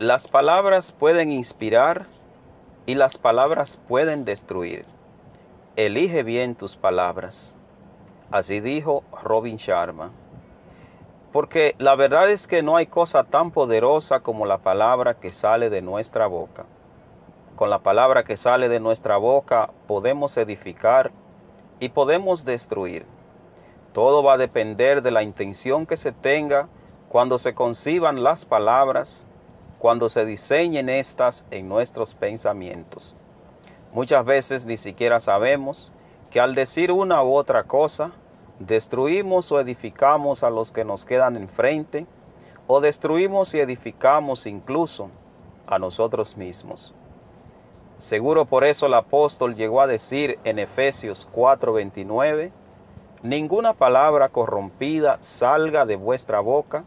Las palabras pueden inspirar y las palabras pueden destruir. Elige bien tus palabras. Así dijo Robin Sharma. Porque la verdad es que no hay cosa tan poderosa como la palabra que sale de nuestra boca. Con la palabra que sale de nuestra boca podemos edificar y podemos destruir. Todo va a depender de la intención que se tenga cuando se conciban las palabras cuando se diseñen estas en nuestros pensamientos. Muchas veces ni siquiera sabemos que al decir una u otra cosa, destruimos o edificamos a los que nos quedan enfrente, o destruimos y edificamos incluso a nosotros mismos. Seguro por eso el apóstol llegó a decir en Efesios 4:29, ninguna palabra corrompida salga de vuestra boca,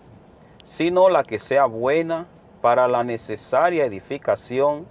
sino la que sea buena para la necesaria edificación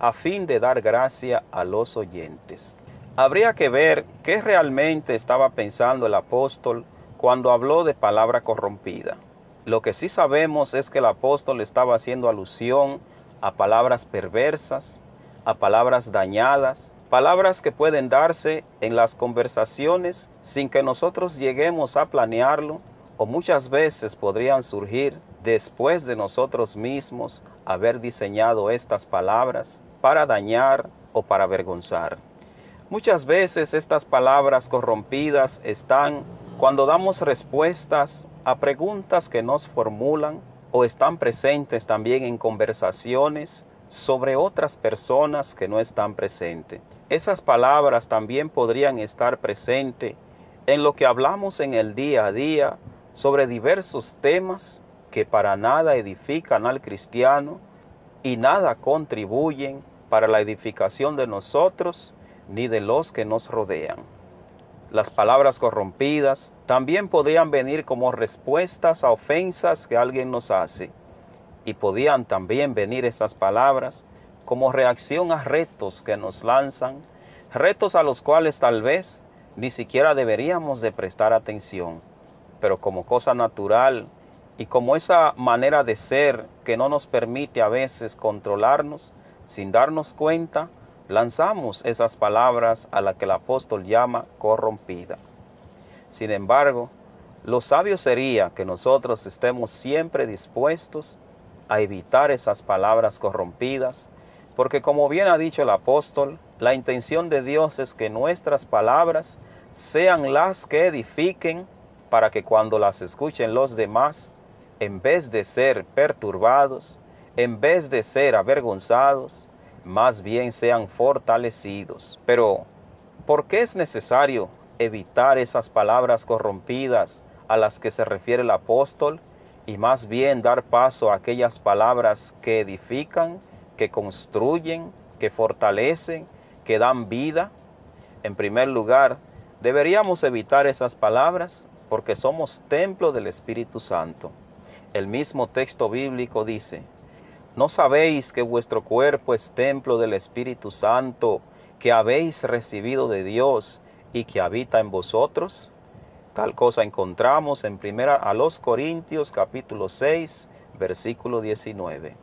a fin de dar gracia a los oyentes. Habría que ver qué realmente estaba pensando el apóstol cuando habló de palabra corrompida. Lo que sí sabemos es que el apóstol estaba haciendo alusión a palabras perversas, a palabras dañadas, palabras que pueden darse en las conversaciones sin que nosotros lleguemos a planearlo o muchas veces podrían surgir después de nosotros mismos haber diseñado estas palabras para dañar o para avergonzar. Muchas veces estas palabras corrompidas están cuando damos respuestas a preguntas que nos formulan o están presentes también en conversaciones sobre otras personas que no están presentes. Esas palabras también podrían estar presentes en lo que hablamos en el día a día sobre diversos temas que para nada edifican al cristiano y nada contribuyen para la edificación de nosotros ni de los que nos rodean. Las palabras corrompidas también podían venir como respuestas a ofensas que alguien nos hace y podían también venir esas palabras como reacción a retos que nos lanzan, retos a los cuales tal vez ni siquiera deberíamos de prestar atención, pero como cosa natural y como esa manera de ser que no nos permite a veces controlarnos, sin darnos cuenta, lanzamos esas palabras a las que el apóstol llama corrompidas. Sin embargo, lo sabio sería que nosotros estemos siempre dispuestos a evitar esas palabras corrompidas, porque como bien ha dicho el apóstol, la intención de Dios es que nuestras palabras sean las que edifiquen para que cuando las escuchen los demás en vez de ser perturbados, en vez de ser avergonzados, más bien sean fortalecidos. Pero, ¿por qué es necesario evitar esas palabras corrompidas a las que se refiere el apóstol y más bien dar paso a aquellas palabras que edifican, que construyen, que fortalecen, que dan vida? En primer lugar, deberíamos evitar esas palabras porque somos templo del Espíritu Santo. El mismo texto bíblico dice, ¿no sabéis que vuestro cuerpo es templo del Espíritu Santo que habéis recibido de Dios y que habita en vosotros? Tal cosa encontramos en primera a los Corintios capítulo 6, versículo 19.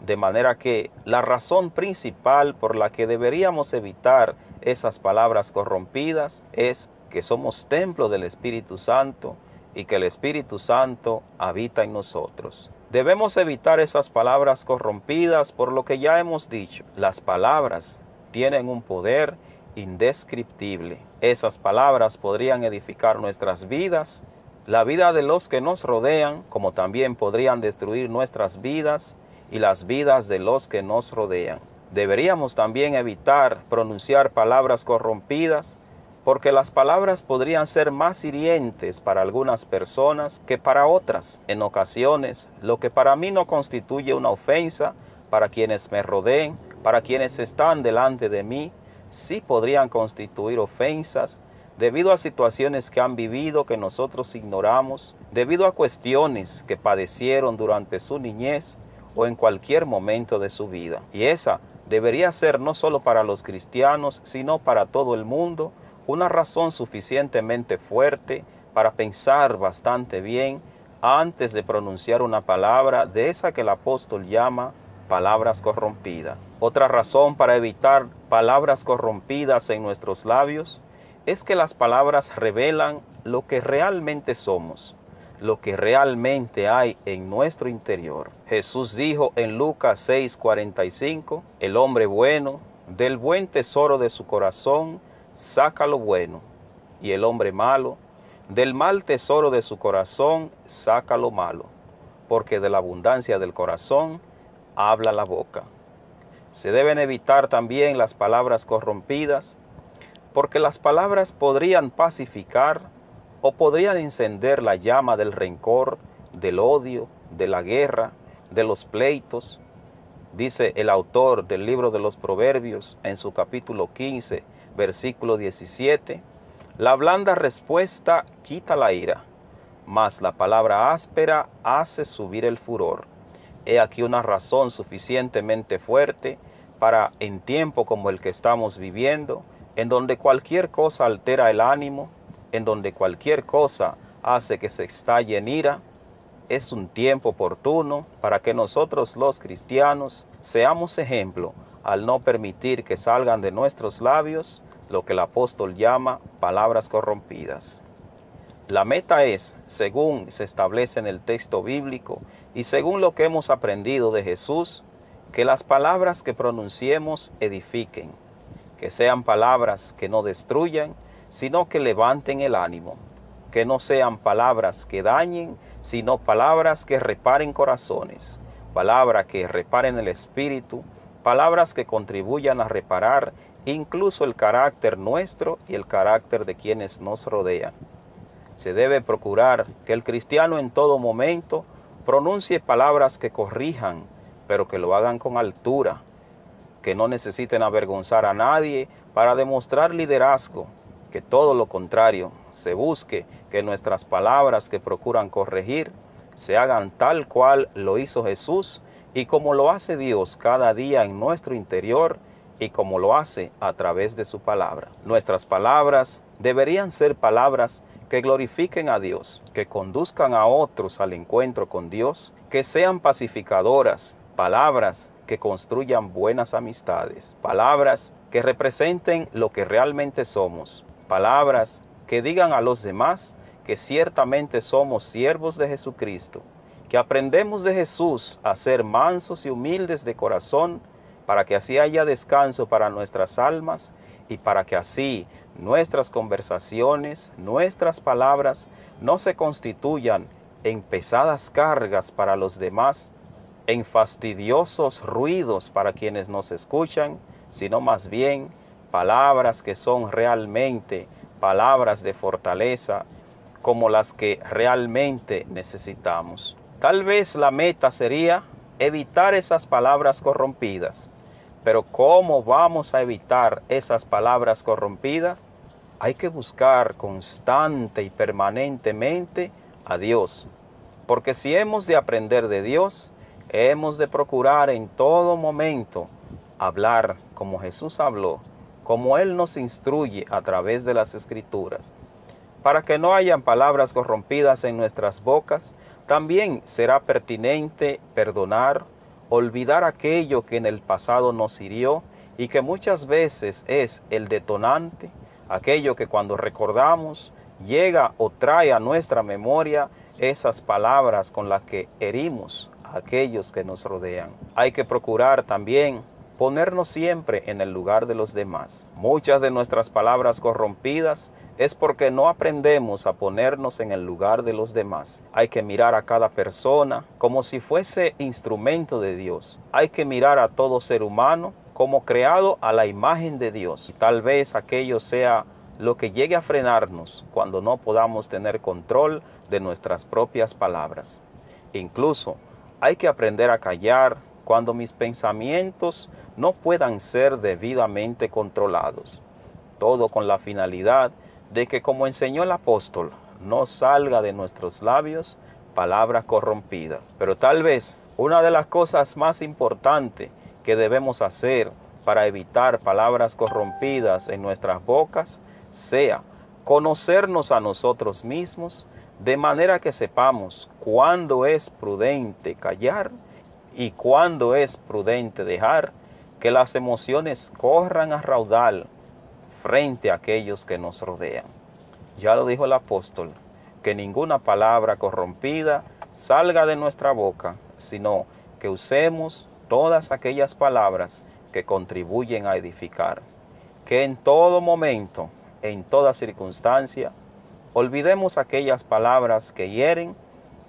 De manera que la razón principal por la que deberíamos evitar esas palabras corrompidas es que somos templo del Espíritu Santo y que el Espíritu Santo habita en nosotros. Debemos evitar esas palabras corrompidas por lo que ya hemos dicho. Las palabras tienen un poder indescriptible. Esas palabras podrían edificar nuestras vidas, la vida de los que nos rodean, como también podrían destruir nuestras vidas y las vidas de los que nos rodean. Deberíamos también evitar pronunciar palabras corrompidas porque las palabras podrían ser más hirientes para algunas personas que para otras. En ocasiones, lo que para mí no constituye una ofensa, para quienes me rodeen, para quienes están delante de mí, sí podrían constituir ofensas debido a situaciones que han vivido que nosotros ignoramos, debido a cuestiones que padecieron durante su niñez o en cualquier momento de su vida. Y esa debería ser no solo para los cristianos, sino para todo el mundo, una razón suficientemente fuerte para pensar bastante bien antes de pronunciar una palabra de esa que el apóstol llama palabras corrompidas. Otra razón para evitar palabras corrompidas en nuestros labios es que las palabras revelan lo que realmente somos, lo que realmente hay en nuestro interior. Jesús dijo en Lucas 6:45, el hombre bueno, del buen tesoro de su corazón, saca lo bueno, y el hombre malo, del mal tesoro de su corazón, saca lo malo, porque de la abundancia del corazón habla la boca. Se deben evitar también las palabras corrompidas, porque las palabras podrían pacificar o podrían encender la llama del rencor, del odio, de la guerra, de los pleitos. Dice el autor del libro de los Proverbios en su capítulo 15, versículo 17, la blanda respuesta quita la ira, mas la palabra áspera hace subir el furor. He aquí una razón suficientemente fuerte para en tiempo como el que estamos viviendo, en donde cualquier cosa altera el ánimo, en donde cualquier cosa hace que se estalle en ira, es un tiempo oportuno para que nosotros los cristianos seamos ejemplo al no permitir que salgan de nuestros labios lo que el apóstol llama palabras corrompidas. La meta es, según se establece en el texto bíblico y según lo que hemos aprendido de Jesús, que las palabras que pronunciemos edifiquen, que sean palabras que no destruyan, sino que levanten el ánimo, que no sean palabras que dañen, sino palabras que reparen corazones, palabras que reparen el espíritu, palabras que contribuyan a reparar incluso el carácter nuestro y el carácter de quienes nos rodean. Se debe procurar que el cristiano en todo momento pronuncie palabras que corrijan, pero que lo hagan con altura, que no necesiten avergonzar a nadie para demostrar liderazgo, que todo lo contrario, se busque que nuestras palabras que procuran corregir se hagan tal cual lo hizo Jesús y como lo hace Dios cada día en nuestro interior y como lo hace a través de su palabra. Nuestras palabras deberían ser palabras que glorifiquen a Dios, que conduzcan a otros al encuentro con Dios, que sean pacificadoras, palabras que construyan buenas amistades, palabras que representen lo que realmente somos, palabras que digan a los demás que ciertamente somos siervos de Jesucristo, que aprendemos de Jesús a ser mansos y humildes de corazón, para que así haya descanso para nuestras almas y para que así nuestras conversaciones, nuestras palabras no se constituyan en pesadas cargas para los demás, en fastidiosos ruidos para quienes nos escuchan, sino más bien palabras que son realmente palabras de fortaleza como las que realmente necesitamos. Tal vez la meta sería evitar esas palabras corrompidas, pero ¿cómo vamos a evitar esas palabras corrompidas? Hay que buscar constante y permanentemente a Dios, porque si hemos de aprender de Dios, hemos de procurar en todo momento hablar como Jesús habló, como Él nos instruye a través de las Escrituras. Para que no hayan palabras corrompidas en nuestras bocas, también será pertinente perdonar, olvidar aquello que en el pasado nos hirió y que muchas veces es el detonante, aquello que cuando recordamos llega o trae a nuestra memoria esas palabras con las que herimos a aquellos que nos rodean. Hay que procurar también ponernos siempre en el lugar de los demás. Muchas de nuestras palabras corrompidas es porque no aprendemos a ponernos en el lugar de los demás. Hay que mirar a cada persona como si fuese instrumento de Dios. Hay que mirar a todo ser humano como creado a la imagen de Dios. Y tal vez aquello sea lo que llegue a frenarnos cuando no podamos tener control de nuestras propias palabras. Incluso hay que aprender a callar cuando mis pensamientos no puedan ser debidamente controlados. Todo con la finalidad de que, como enseñó el apóstol, no salga de nuestros labios palabras corrompidas. Pero tal vez una de las cosas más importantes que debemos hacer para evitar palabras corrompidas en nuestras bocas sea conocernos a nosotros mismos de manera que sepamos cuándo es prudente callar y cuándo es prudente dejar que las emociones corran a raudal frente a aquellos que nos rodean. Ya lo dijo el apóstol, que ninguna palabra corrompida salga de nuestra boca, sino que usemos todas aquellas palabras que contribuyen a edificar. Que en todo momento, en toda circunstancia, olvidemos aquellas palabras que hieren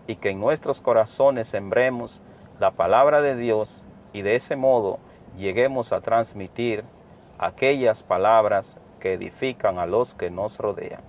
y que en nuestros corazones sembremos la palabra de Dios y de ese modo lleguemos a transmitir aquellas palabras que edifican a los que nos rodean.